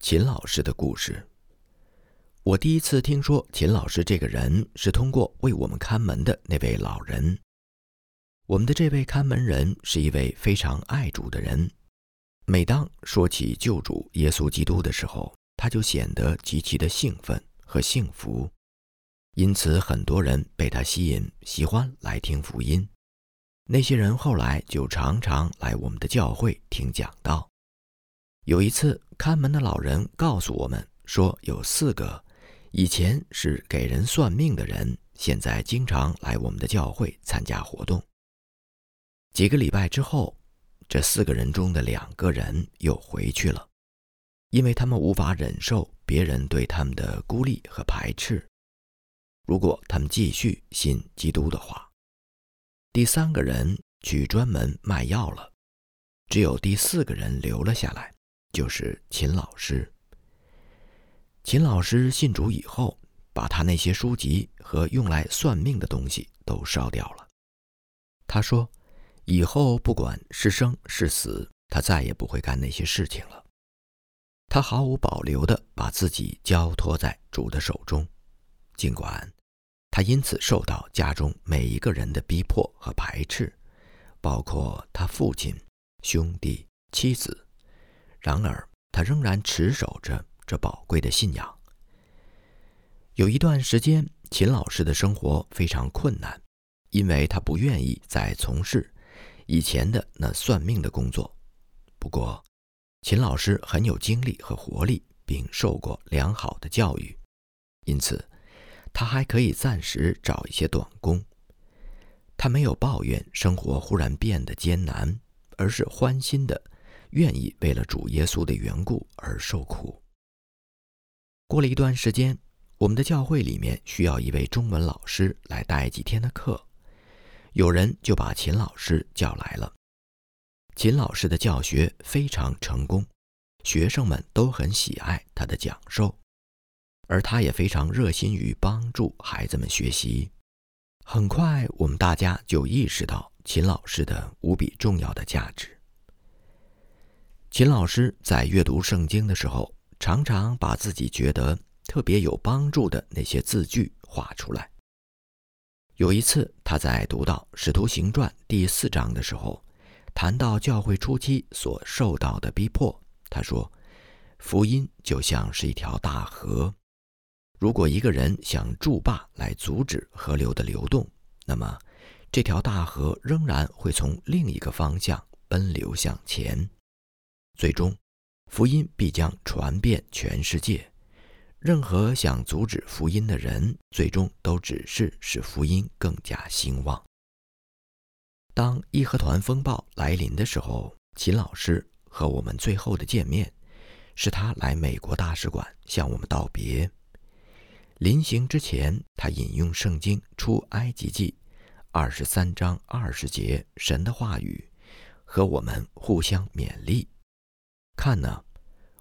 秦老师的故事。我第一次听说秦老师这个人，是通过为我们看门的那位老人。我们的这位看门人是一位非常爱主的人。每当说起救主耶稣基督的时候，他就显得极其的兴奋和幸福。因此，很多人被他吸引，喜欢来听福音。那些人后来就常常来我们的教会听讲道。有一次，看门的老人告诉我们说，有四个以前是给人算命的人，现在经常来我们的教会参加活动。几个礼拜之后，这四个人中的两个人又回去了，因为他们无法忍受别人对他们的孤立和排斥。如果他们继续信基督的话，第三个人去专门卖药了，只有第四个人留了下来。就是秦老师。秦老师信主以后，把他那些书籍和用来算命的东西都烧掉了。他说：“以后不管是生是死，他再也不会干那些事情了。他毫无保留地把自己交托在主的手中，尽管他因此受到家中每一个人的逼迫和排斥，包括他父亲、兄弟、妻子。”然而，他仍然持守着这宝贵的信仰。有一段时间，秦老师的生活非常困难，因为他不愿意再从事以前的那算命的工作。不过，秦老师很有精力和活力，并受过良好的教育，因此他还可以暂时找一些短工。他没有抱怨生活忽然变得艰难，而是欢欣的。愿意为了主耶稣的缘故而受苦。过了一段时间，我们的教会里面需要一位中文老师来带几天的课，有人就把秦老师叫来了。秦老师的教学非常成功，学生们都很喜爱他的讲授，而他也非常热心于帮助孩子们学习。很快，我们大家就意识到秦老师的无比重要的价值。秦老师在阅读圣经的时候，常常把自己觉得特别有帮助的那些字句画出来。有一次，他在读到《使徒行传》第四章的时候，谈到教会初期所受到的逼迫，他说：“福音就像是一条大河，如果一个人想筑坝来阻止河流的流动，那么这条大河仍然会从另一个方向奔流向前。”最终，福音必将传遍全世界。任何想阻止福音的人，最终都只是使福音更加兴旺。当义和团风暴来临的时候，秦老师和我们最后的见面，是他来美国大使馆向我们道别。临行之前，他引用圣经出埃及记二十三章二十节神的话语，和我们互相勉励。看呢，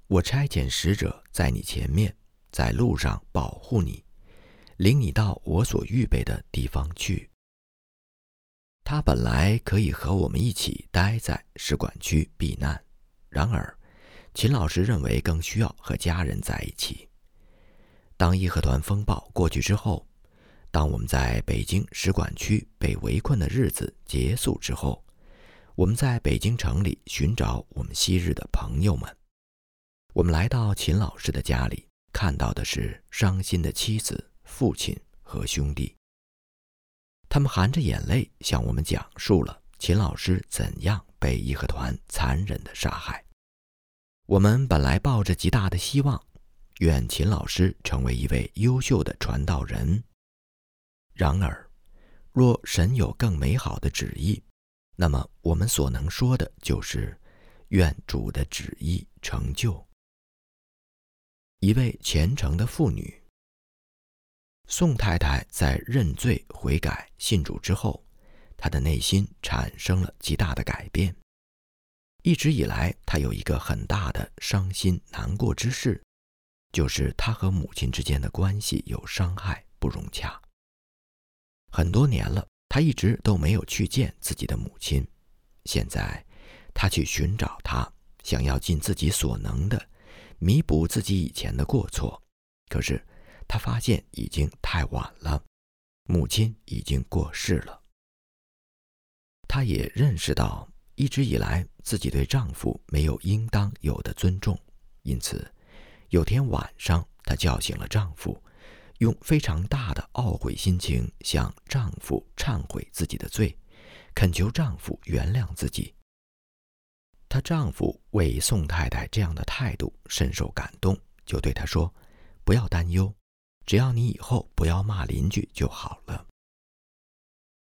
我差遣使者在你前面，在路上保护你，领你到我所预备的地方去。他本来可以和我们一起待在使馆区避难，然而，秦老师认为更需要和家人在一起。当义和团风暴过去之后，当我们在北京使馆区被围困的日子结束之后。我们在北京城里寻找我们昔日的朋友们。我们来到秦老师的家里，看到的是伤心的妻子、父亲和兄弟。他们含着眼泪向我们讲述了秦老师怎样被义和团残忍的杀害。我们本来抱着极大的希望，愿秦老师成为一位优秀的传道人。然而，若神有更美好的旨意，那么，我们所能说的就是，愿主的旨意成就。一位虔诚的妇女，宋太太在认罪悔改信主之后，她的内心产生了极大的改变。一直以来，她有一个很大的伤心难过之事，就是她和母亲之间的关系有伤害，不融洽。很多年了。他一直都没有去见自己的母亲，现在他去寻找她，想要尽自己所能的弥补自己以前的过错。可是她发现已经太晚了，母亲已经过世了。她也认识到，一直以来自己对丈夫没有应当有的尊重，因此，有天晚上，她叫醒了丈夫。用非常大的懊悔心情向丈夫忏悔自己的罪，恳求丈夫原谅自己。她丈夫为宋太太这样的态度深受感动，就对她说：“不要担忧，只要你以后不要骂邻居就好了。”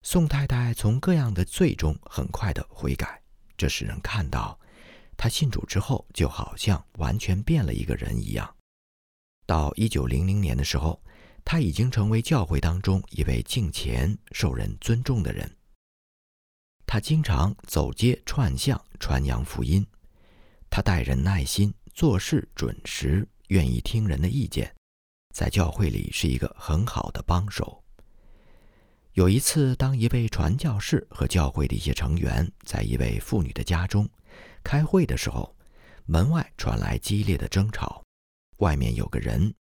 宋太太从各样的罪中很快的悔改，这使人看到，她信主之后就好像完全变了一个人一样。到一九零零年的时候。他已经成为教会当中一位敬虔、受人尊重的人。他经常走街串巷传扬福音，他待人耐心，做事准时，愿意听人的意见，在教会里是一个很好的帮手。有一次，当一位传教士和教会的一些成员在一位妇女的家中开会的时候，门外传来激烈的争吵，外面有个人。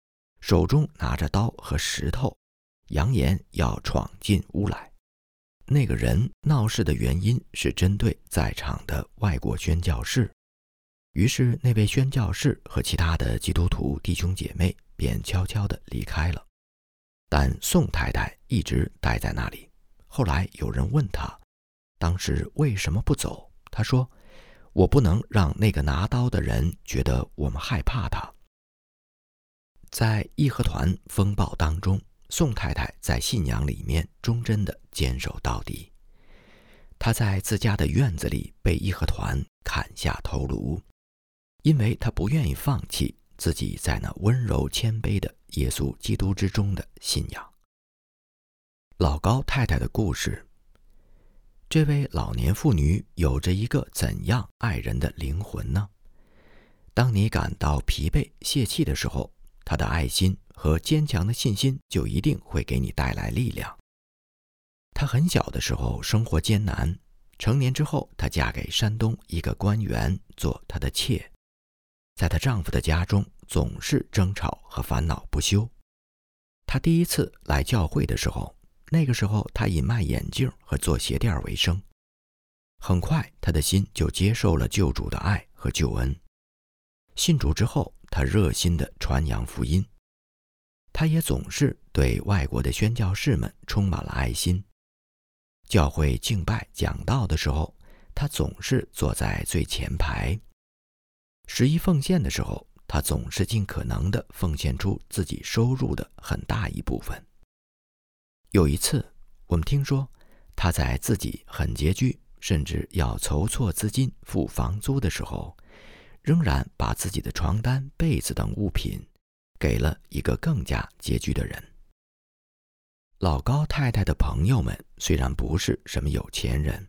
手中拿着刀和石头，扬言要闯进屋来。那个人闹事的原因是针对在场的外国宣教士，于是那位宣教士和其他的基督徒弟兄姐妹便悄悄地离开了。但宋太太一直待在那里。后来有人问她，当时为什么不走？她说：“我不能让那个拿刀的人觉得我们害怕他。”在义和团风暴当中，宋太太在信仰里面忠贞的坚守到底。她在自家的院子里被义和团砍下头颅，因为她不愿意放弃自己在那温柔谦卑的耶稣基督之中的信仰。老高太太的故事，这位老年妇女有着一个怎样爱人的灵魂呢？当你感到疲惫泄气的时候。他的爱心和坚强的信心就一定会给你带来力量。她很小的时候生活艰难，成年之后，她嫁给山东一个官员做他的妾，在她丈夫的家中总是争吵和烦恼不休。她第一次来教会的时候，那个时候她以卖眼镜和做鞋垫为生。很快，她的心就接受了救主的爱和救恩。信主之后。他热心地传扬福音，他也总是对外国的宣教士们充满了爱心。教会敬拜讲道的时候，他总是坐在最前排。十一奉献的时候，他总是尽可能地奉献出自己收入的很大一部分。有一次，我们听说他在自己很拮据，甚至要筹措资金付房租的时候。仍然把自己的床单、被子等物品给了一个更加拮据的人。老高太太的朋友们虽然不是什么有钱人，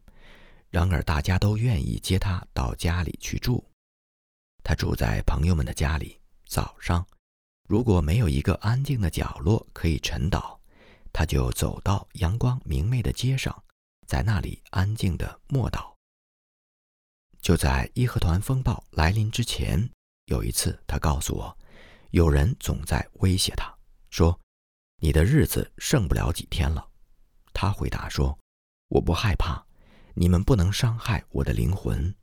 然而大家都愿意接他到家里去住。他住在朋友们的家里，早上如果没有一个安静的角落可以沉倒，他就走到阳光明媚的街上，在那里安静的默祷。就在义和团风暴来临之前，有一次，他告诉我，有人总在威胁他，说：“你的日子剩不了几天了。”他回答说：“我不害怕，你们不能伤害我的灵魂。”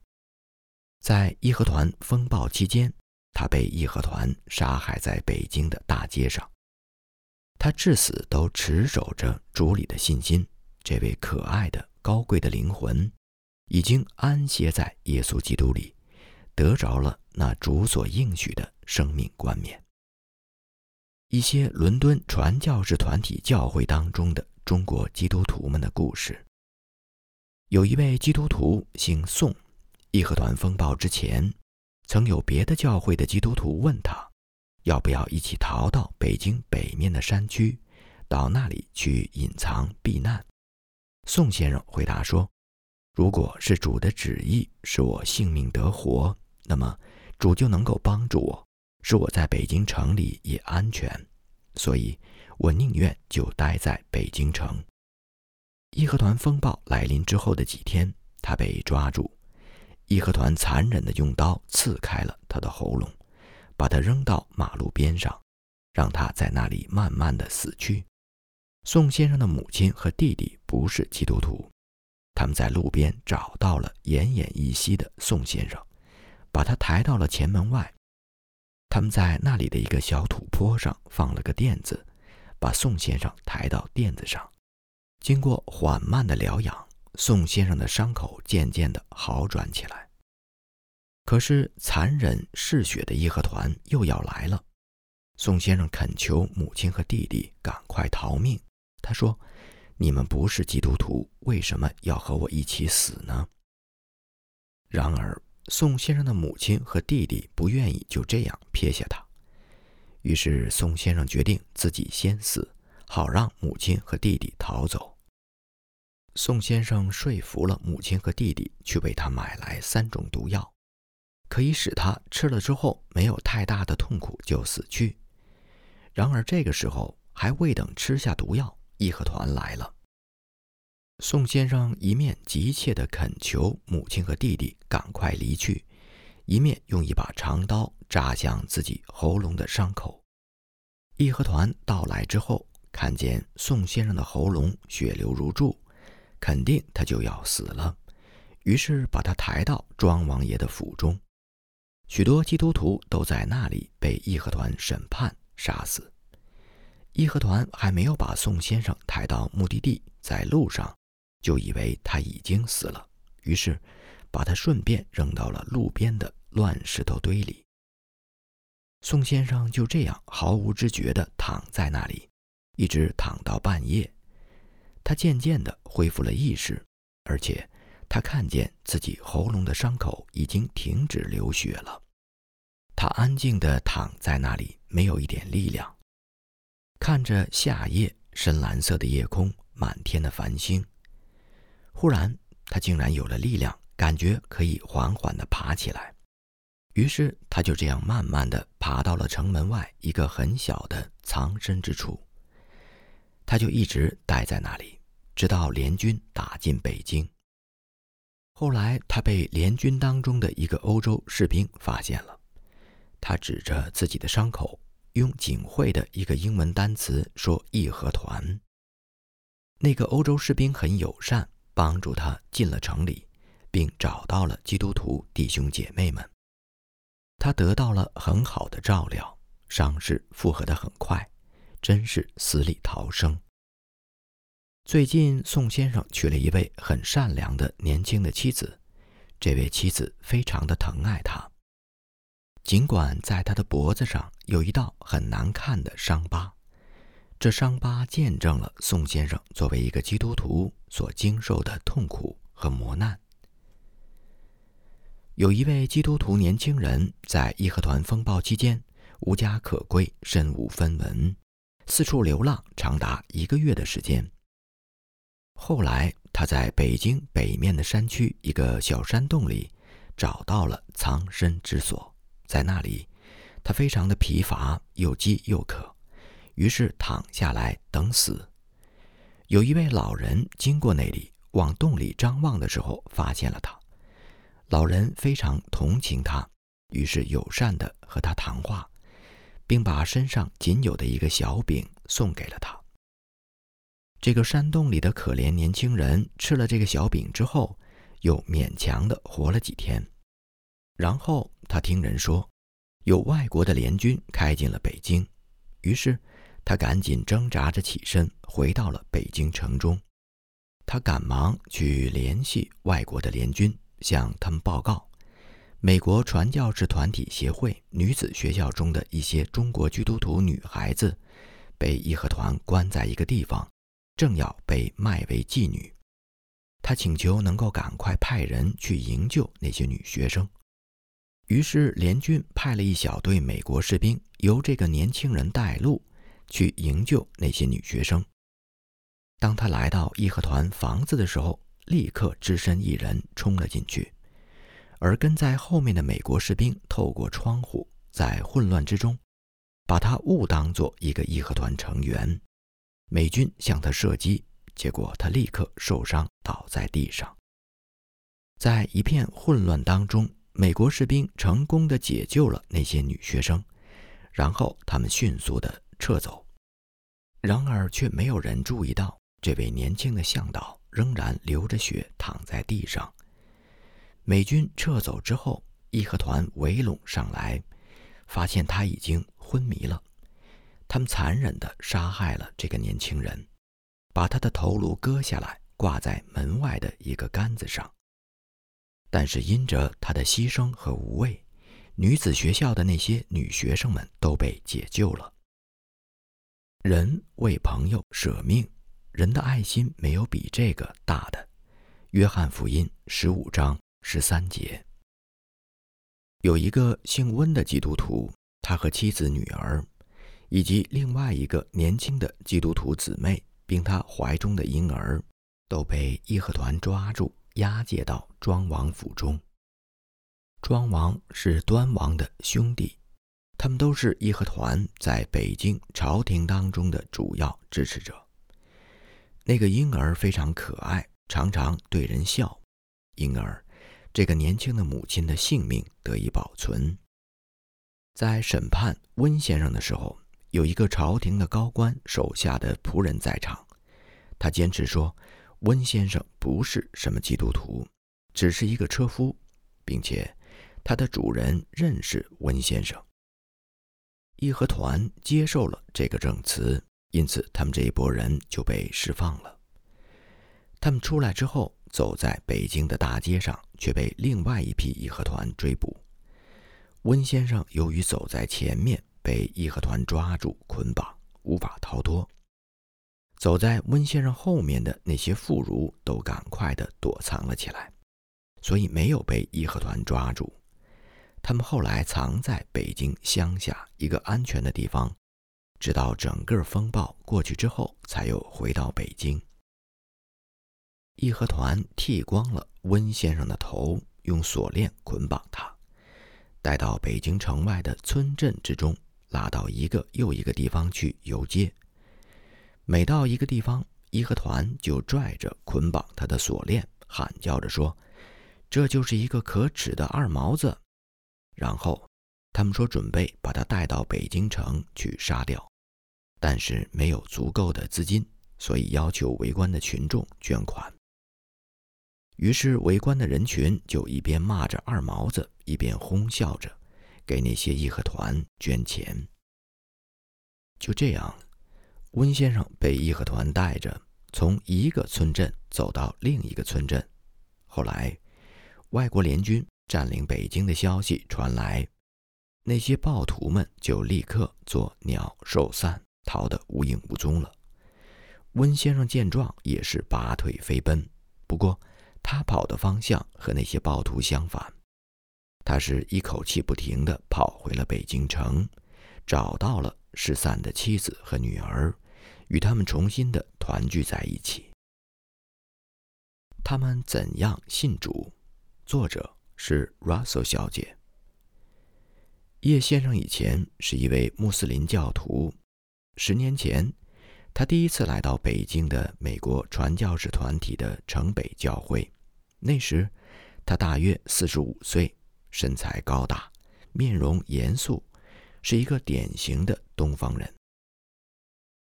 在义和团风暴期间，他被义和团杀害在北京的大街上。他至死都持守着主里的信心。这位可爱的、高贵的灵魂。已经安歇在耶稣基督里，得着了那主所应许的生命冠冕。一些伦敦传教士团体教会当中的中国基督徒们的故事。有一位基督徒姓宋，义和团风暴之前，曾有别的教会的基督徒问他，要不要一起逃到北京北面的山区，到那里去隐藏避难。宋先生回答说。如果是主的旨意使我性命得活，那么主就能够帮助我，使我在北京城里也安全。所以，我宁愿就待在北京城。义和团风暴来临之后的几天，他被抓住，义和团残忍地用刀刺开了他的喉咙，把他扔到马路边上，让他在那里慢慢的死去。宋先生的母亲和弟弟不是基督徒，他们在路边找到了奄奄一息的宋先生，把他抬到了前门外。他们在那里的一个小土坡上放了个垫子，把宋先生抬到垫子上。经过缓慢的疗养，宋先生的伤口渐渐的好转起来。可是残忍嗜血的义和团又要来了。宋先生恳求母亲和弟弟赶快逃命。他说：“你们不是基督徒，为什么要和我一起死呢？”然而，宋先生的母亲和弟弟不愿意就这样撇下他。于是，宋先生决定自己先死，好让母亲和弟弟逃走。宋先生说服了母亲和弟弟去为他买来三种毒药，可以使他吃了之后没有太大的痛苦就死去。然而，这个时候还未等吃下毒药，义和团来了。宋先生一面急切地恳求母亲和弟弟赶快离去，一面用一把长刀扎向自己喉咙的伤口。义和团到来之后，看见宋先生的喉咙血流如注，肯定他就要死了，于是把他抬到庄王爷的府中。许多基督徒都在那里被义和团审判杀死。义和团还没有把宋先生抬到目的地，在路上就以为他已经死了，于是把他顺便扔到了路边的乱石头堆里。宋先生就这样毫无知觉地躺在那里，一直躺到半夜。他渐渐地恢复了意识，而且他看见自己喉咙的伤口已经停止流血了。他安静地躺在那里，没有一点力量。看着夏夜深蓝色的夜空，满天的繁星。忽然，他竟然有了力量，感觉可以缓缓地爬起来。于是，他就这样慢慢地爬到了城门外一个很小的藏身之处。他就一直待在那里，直到联军打进北京。后来，他被联军当中的一个欧洲士兵发现了，他指着自己的伤口。用警会的一个英文单词说“义和团”。那个欧洲士兵很友善，帮助他进了城里，并找到了基督徒弟兄姐妹们。他得到了很好的照料，伤势复合得很快，真是死里逃生。最近，宋先生娶了一位很善良的年轻的妻子，这位妻子非常的疼爱他。尽管在他的脖子上有一道很难看的伤疤，这伤疤见证了宋先生作为一个基督徒所经受的痛苦和磨难。有一位基督徒年轻人在义和团风暴期间无家可归，身无分文，四处流浪长达一个月的时间。后来，他在北京北面的山区一个小山洞里找到了藏身之所。在那里，他非常的疲乏，又饥又渴，于是躺下来等死。有一位老人经过那里，往洞里张望的时候，发现了他。老人非常同情他，于是友善地和他谈话，并把身上仅有的一个小饼送给了他。这个山洞里的可怜年轻人吃了这个小饼之后，又勉强地活了几天。然后他听人说，有外国的联军开进了北京，于是他赶紧挣扎着起身，回到了北京城中。他赶忙去联系外国的联军，向他们报告，美国传教士团体协会女子学校中的一些中国基督徒女孩子，被义和团关在一个地方，正要被卖为妓女。他请求能够赶快派人去营救那些女学生。于是联军派了一小队美国士兵，由这个年轻人带路，去营救那些女学生。当他来到义和团房子的时候，立刻只身一人冲了进去，而跟在后面的美国士兵透过窗户，在混乱之中，把他误当作一个义和团成员。美军向他射击，结果他立刻受伤倒在地上。在一片混乱当中。美国士兵成功的解救了那些女学生，然后他们迅速地撤走。然而，却没有人注意到这位年轻的向导仍然流着血躺在地上。美军撤走之后，义和团围拢上来，发现他已经昏迷了。他们残忍地杀害了这个年轻人，把他的头颅割下来挂在门外的一个杆子上。但是因着他的牺牲和无畏，女子学校的那些女学生们都被解救了。人为朋友舍命，人的爱心没有比这个大的。约翰福音十五章十三节。有一个姓温的基督徒，他和妻子、女儿，以及另外一个年轻的基督徒姊妹，并他怀中的婴儿，都被义和团抓住。押解到庄王府中。庄王是端王的兄弟，他们都是义和团在北京朝廷当中的主要支持者。那个婴儿非常可爱，常常对人笑，因而这个年轻的母亲的性命得以保存。在审判温先生的时候，有一个朝廷的高官手下的仆人在场，他坚持说。温先生不是什么基督徒，只是一个车夫，并且他的主人认识温先生。义和团接受了这个证词，因此他们这一拨人就被释放了。他们出来之后，走在北京的大街上，却被另外一批义和团追捕。温先生由于走在前面，被义和团抓住捆绑，无法逃脱。走在温先生后面的那些妇孺都赶快地躲藏了起来，所以没有被义和团抓住。他们后来藏在北京乡下一个安全的地方，直到整个风暴过去之后，才又回到北京。义和团剃光了温先生的头，用锁链捆绑他，带到北京城外的村镇之中，拉到一个又一个地方去游街。每到一个地方，义和团就拽着捆绑他的锁链，喊叫着说：“这就是一个可耻的二毛子。”然后他们说准备把他带到北京城去杀掉，但是没有足够的资金，所以要求围观的群众捐款。于是围观的人群就一边骂着二毛子，一边哄笑着给那些义和团捐钱。就这样。温先生被义和团带着从一个村镇走到另一个村镇，后来外国联军占领北京的消息传来，那些暴徒们就立刻作鸟兽散，逃得无影无踪了。温先生见状也是拔腿飞奔，不过他跑的方向和那些暴徒相反，他是一口气不停地跑回了北京城，找到了。失散的妻子和女儿，与他们重新的团聚在一起。他们怎样信主？作者是 Russell 小姐。叶先生以前是一位穆斯林教徒。十年前，他第一次来到北京的美国传教士团体的城北教会。那时，他大约四十五岁，身材高大，面容严肃。是一个典型的东方人。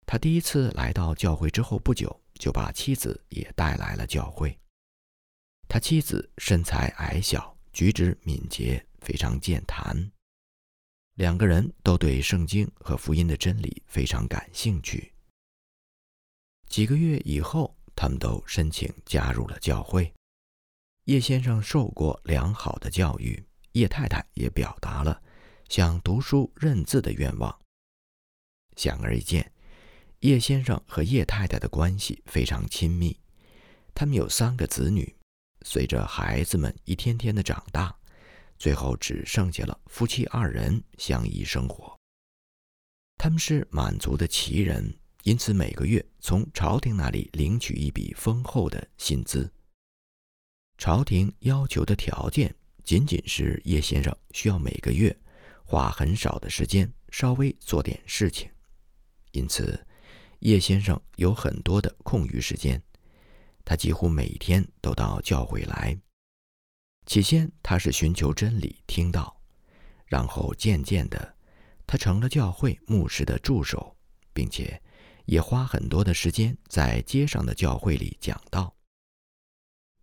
他第一次来到教会之后不久，就把妻子也带来了教会。他妻子身材矮小，举止敏捷，非常健谈。两个人都对圣经和福音的真理非常感兴趣。几个月以后，他们都申请加入了教会。叶先生受过良好的教育，叶太太也表达了。想读书认字的愿望。显而易见，叶先生和叶太太的关系非常亲密。他们有三个子女，随着孩子们一天天的长大，最后只剩下了夫妻二人相依生活。他们是满族的旗人，因此每个月从朝廷那里领取一笔丰厚的薪资。朝廷要求的条件仅仅是叶先生需要每个月。花很少的时间，稍微做点事情，因此叶先生有很多的空余时间。他几乎每天都到教会来。起先他是寻求真理、听到，然后渐渐的，他成了教会牧师的助手，并且也花很多的时间在街上的教会里讲道。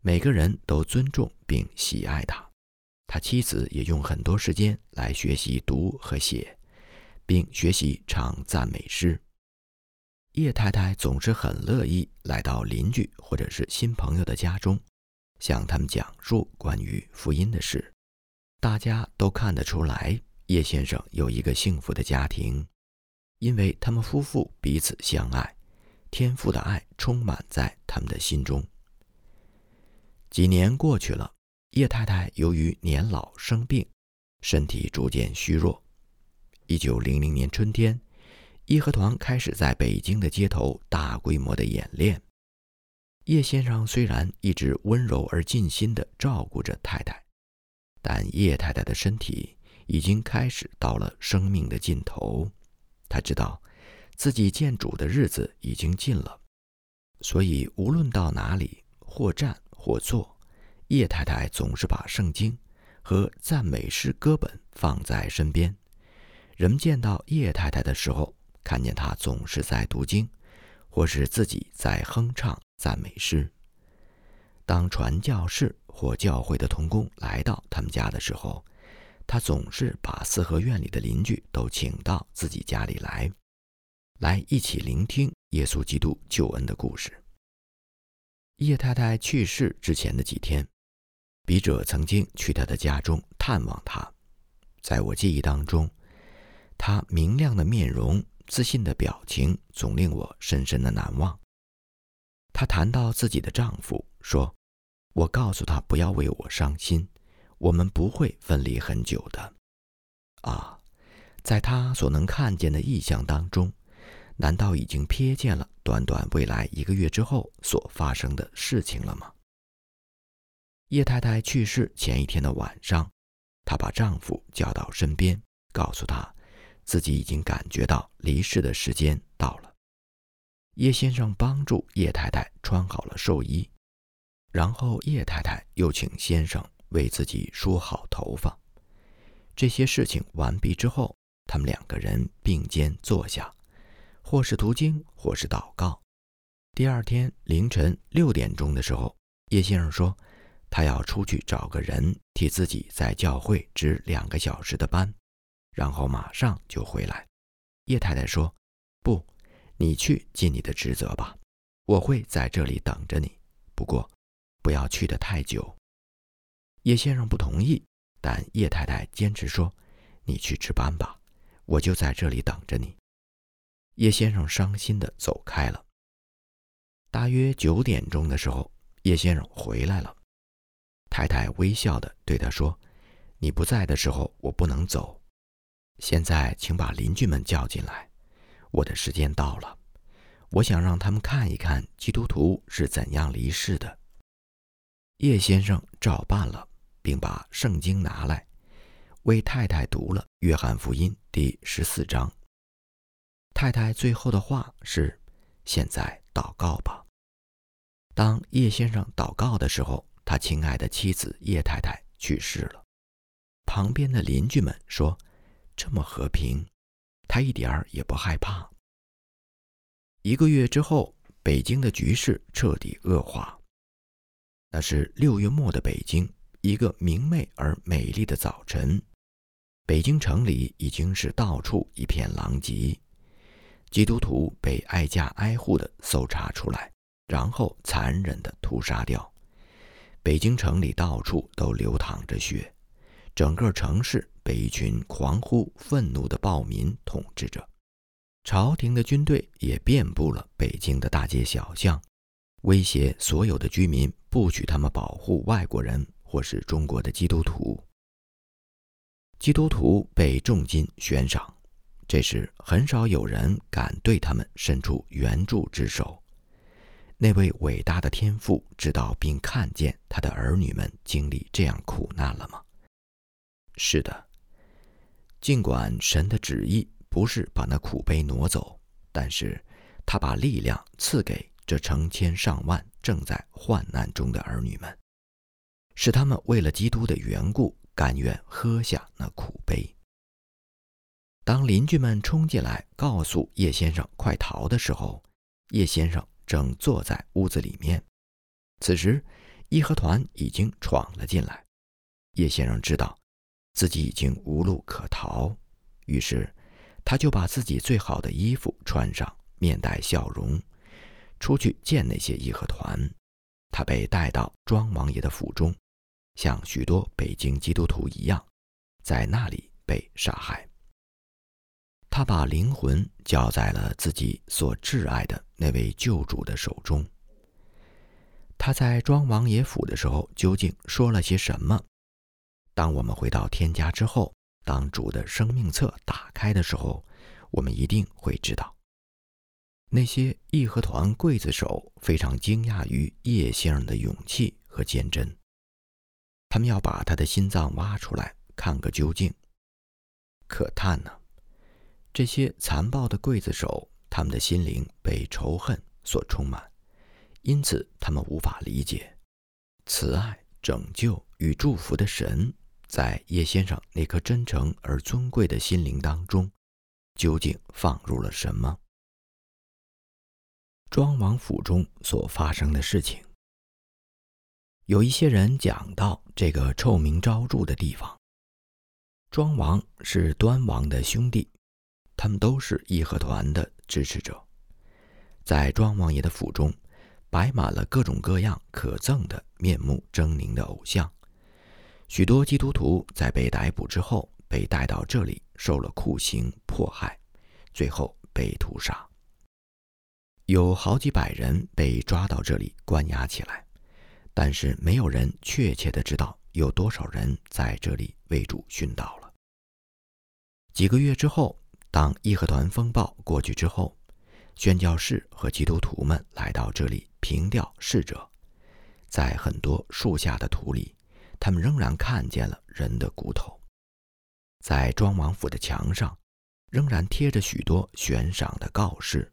每个人都尊重并喜爱他。他妻子也用很多时间来学习读和写，并学习唱赞美诗。叶太太总是很乐意来到邻居或者是新朋友的家中，向他们讲述关于福音的事。大家都看得出来，叶先生有一个幸福的家庭，因为他们夫妇彼此相爱，天父的爱充满在他们的心中。几年过去了。叶太太由于年老生病，身体逐渐虚弱。一九零零年春天，义和团开始在北京的街头大规模的演练。叶先生虽然一直温柔而尽心地照顾着太太，但叶太太的身体已经开始到了生命的尽头。他知道自己见主的日子已经近了，所以无论到哪里，或站或坐。叶太太总是把圣经和赞美诗歌本放在身边。人们见到叶太太的时候，看见她总是在读经，或是自己在哼唱赞美诗。当传教士或教会的童工来到他们家的时候，他总是把四合院里的邻居都请到自己家里来，来一起聆听耶稣基督救恩的故事。叶太太去世之前的几天。笔者曾经去他的家中探望他，在我记忆当中，他明亮的面容、自信的表情总令我深深的难忘。他谈到自己的丈夫，说：“我告诉他不要为我伤心，我们不会分离很久的。”啊，在他所能看见的意象当中，难道已经瞥见了短短未来一个月之后所发生的事情了吗？叶太太去世前一天的晚上，她把丈夫叫到身边，告诉他，自己已经感觉到离世的时间到了。叶先生帮助叶太太穿好了寿衣，然后叶太太又请先生为自己梳好头发。这些事情完毕之后，他们两个人并肩坐下，或是读经，或是祷告。第二天凌晨六点钟的时候，叶先生说。他要出去找个人替自己在教会值两个小时的班，然后马上就回来。叶太太说：“不，你去尽你的职责吧，我会在这里等着你。不过，不要去得太久。”叶先生不同意，但叶太太坚持说：“你去值班吧，我就在这里等着你。”叶先生伤心地走开了。大约九点钟的时候，叶先生回来了。太太微笑地对他说：“你不在的时候，我不能走。现在，请把邻居们叫进来。我的时间到了，我想让他们看一看基督徒是怎样离世的。”叶先生照办了，并把圣经拿来，为太太读了《约翰福音》第十四章。太太最后的话是：“现在祷告吧。”当叶先生祷告的时候。他亲爱的妻子叶太太去世了，旁边的邻居们说：“这么和平，他一点儿也不害怕。”一个月之后，北京的局势彻底恶化。那是六月末的北京，一个明媚而美丽的早晨，北京城里已经是到处一片狼藉，基督徒被挨家挨户的搜查出来，然后残忍的屠杀掉。北京城里到处都流淌着血，整个城市被一群狂呼愤怒的暴民统治着，朝廷的军队也遍布了北京的大街小巷，威胁所有的居民不许他们保护外国人或是中国的基督徒。基督徒被重金悬赏，这时很少有人敢对他们伸出援助之手。那位伟大的天父知道并看见他的儿女们经历这样苦难了吗？是的。尽管神的旨意不是把那苦悲挪走，但是他把力量赐给这成千上万正在患难中的儿女们，使他们为了基督的缘故，甘愿喝下那苦悲。当邻居们冲进来告诉叶先生快逃的时候，叶先生正坐在屋子里面。此时，义和团已经闯了进来。叶先生知道自己已经无路可逃，于是他就把自己最好的衣服穿上，面带笑容，出去见那些义和团。他被带到庄王爷的府中，像许多北京基督徒一样，在那里被杀害。他把灵魂交在了自己所挚爱的那位救主的手中。他在庄王爷府的时候究竟说了些什么？当我们回到天家之后，当主的生命册打开的时候，我们一定会知道。那些义和团刽子手非常惊讶于叶先生的勇气和坚贞，他们要把他的心脏挖出来看个究竟。可叹呢，这些残暴的刽子手，他们的心灵被仇恨所充满，因此他们无法理解慈爱、拯救与祝福的神在叶先生那颗真诚而尊贵的心灵当中究竟放入了什么。庄王府中所发生的事情，有一些人讲到这个臭名昭著的地方。庄王是端王的兄弟，他们都是义和团的支持者。在庄王爷的府中，摆满了各种各样可憎的面目狰狞的偶像。许多基督徒在被逮捕之后，被带到这里受了酷刑迫害，最后被屠杀。有好几百人被抓到这里关押起来，但是没有人确切的知道有多少人在这里为主殉道了。几个月之后，当义和团风暴过去之后，宣教士和基督徒们来到这里凭吊逝者，在很多树下的土里，他们仍然看见了人的骨头。在庄王府的墙上，仍然贴着许多悬赏的告示。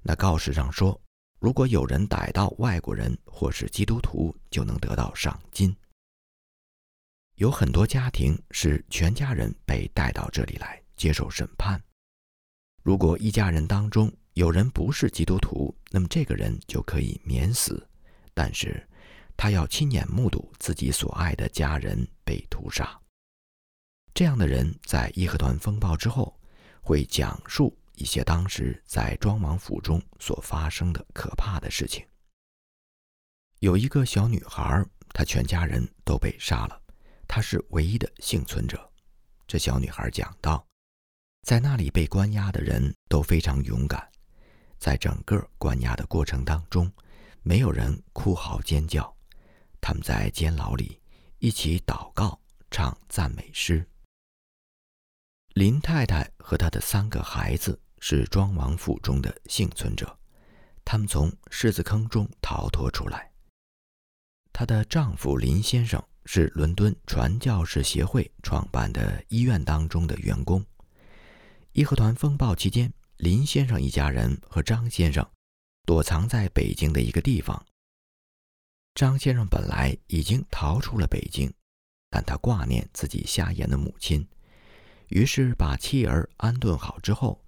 那告示上说，如果有人逮到外国人或是基督徒，就能得到赏金。有很多家庭是全家人被带到这里来接受审判。如果一家人当中有人不是基督徒，那么这个人就可以免死，但是他要亲眼目睹自己所爱的家人被屠杀。这样的人在义和团风暴之后会讲述。一些当时在庄王府中所发生的可怕的事情。有一个小女孩，她全家人都被杀了，她是唯一的幸存者。这小女孩讲道，在那里被关押的人都非常勇敢，在整个关押的过程当中，没有人哭嚎尖叫，他们在监牢里一起祷告、唱赞美诗。林太太和她的三个孩子。是庄王府中的幸存者，他们从狮子坑中逃脱出来。她的丈夫林先生是伦敦传教士协会创办的医院当中的员工。义和团风暴期间，林先生一家人和张先生躲藏在北京的一个地方。张先生本来已经逃出了北京，但他挂念自己瞎眼的母亲，于是把妻儿安顿好之后。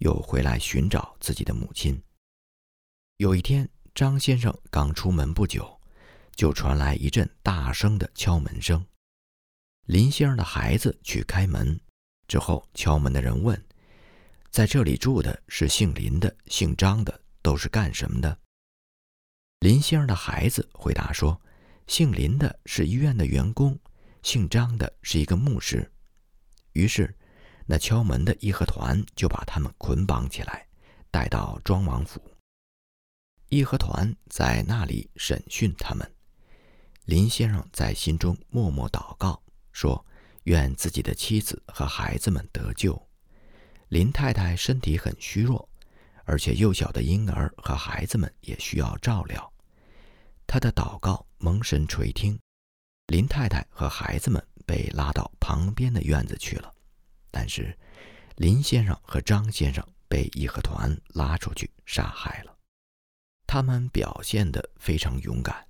又回来寻找自己的母亲。有一天，张先生刚出门不久，就传来一阵大声的敲门声。林先生的孩子去开门，之后敲门的人问：“在这里住的是姓林的、姓张的，都是干什么的？”林先生的孩子回答说：“姓林的是医院的员工，姓张的是一个牧师。”于是。那敲门的义和团就把他们捆绑起来，带到庄王府。义和团在那里审讯他们。林先生在心中默默祷告，说：“愿自己的妻子和孩子们得救。”林太太身体很虚弱，而且幼小的婴儿和孩子们也需要照料。他的祷告蒙神垂听，林太太和孩子们被拉到旁边的院子去了。但是，林先生和张先生被义和团拉出去杀害了。他们表现得非常勇敢。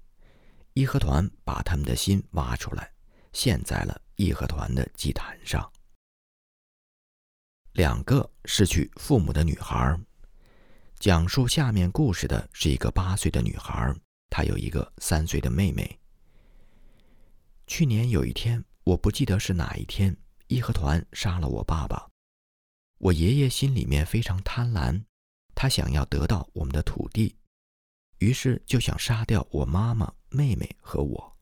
义和团把他们的心挖出来，献在了义和团的祭坛上。两个失去父母的女孩。讲述下面故事的是一个八岁的女孩，她有一个三岁的妹妹。去年有一天，我不记得是哪一天，义和团杀了我爸爸。我爷爷心里面非常贪婪，他想要得到我们的土地，于是就想杀掉我妈妈、妹妹和我。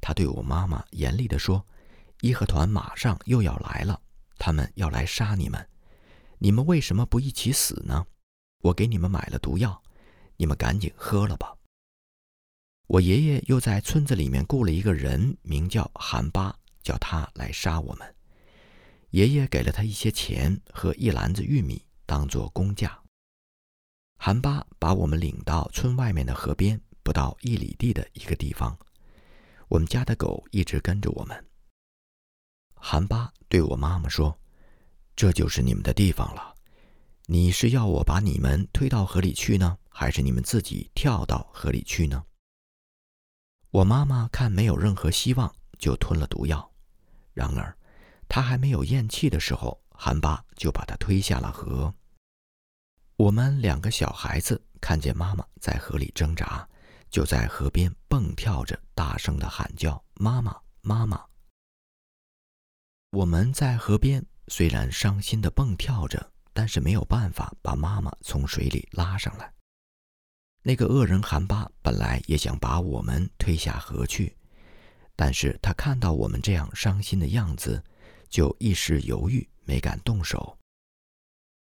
他对我妈妈严厉地说：“义和团马上又要来了，他们要来杀你们，你们为什么不一起死呢？我给你们买了毒药，你们赶紧喝了吧。”我爷爷又在村子里面雇了一个人，名叫韩巴，叫他来杀我们。爷爷给了他一些钱和一篮子玉米当做工价。韩巴把我们领到村外面的河边，不到一里地的一个地方。我们家的狗一直跟着我们。韩巴对我妈妈说：“这就是你们的地方了。你是要我把你们推到河里去呢，还是你们自己跳到河里去呢？”我妈妈看没有任何希望，就吞了毒药。然而，她还没有咽气的时候，韩巴就把她推下了河。我们两个小孩子看见妈妈在河里挣扎，就在河边蹦跳着，大声的喊叫：“妈妈，妈妈！”我们在河边虽然伤心的蹦跳着，但是没有办法把妈妈从水里拉上来。那个恶人韩巴本来也想把我们推下河去，但是他看到我们这样伤心的样子，就一时犹豫，没敢动手。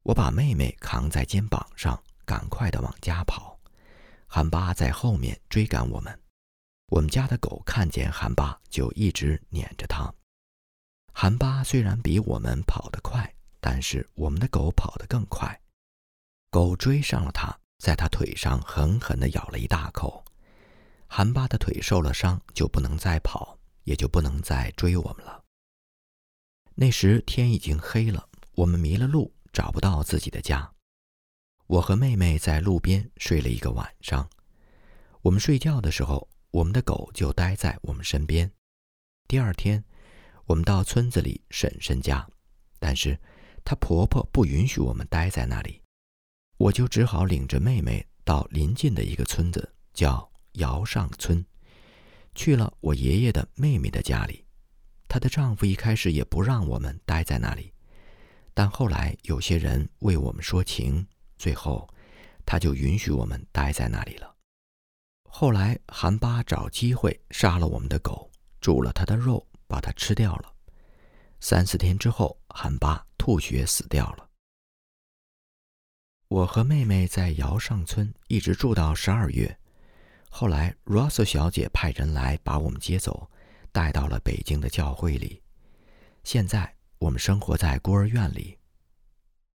我把妹妹扛在肩膀上，赶快的往家跑。韩巴在后面追赶我们。我们家的狗看见韩巴，就一直撵着他。韩巴虽然比我们跑得快，但是我们的狗跑得更快，狗追上了他。在他腿上狠狠地咬了一大口，韩巴的腿受了伤，就不能再跑，也就不能再追我们了。那时天已经黑了，我们迷了路，找不到自己的家。我和妹妹在路边睡了一个晚上。我们睡觉的时候，我们的狗就待在我们身边。第二天，我们到村子里婶婶家，但是她婆婆不允许我们待在那里。我就只好领着妹妹到邻近的一个村子，叫姚上村，去了我爷爷的妹妹的家里。她的丈夫一开始也不让我们待在那里，但后来有些人为我们说情，最后他就允许我们待在那里了。后来韩巴找机会杀了我们的狗，煮了他的肉，把它吃掉了。三四天之后，韩巴吐血死掉了。我和妹妹在窑上村一直住到十二月，后来 Ross 小姐派人来把我们接走，带到了北京的教会里。现在我们生活在孤儿院里。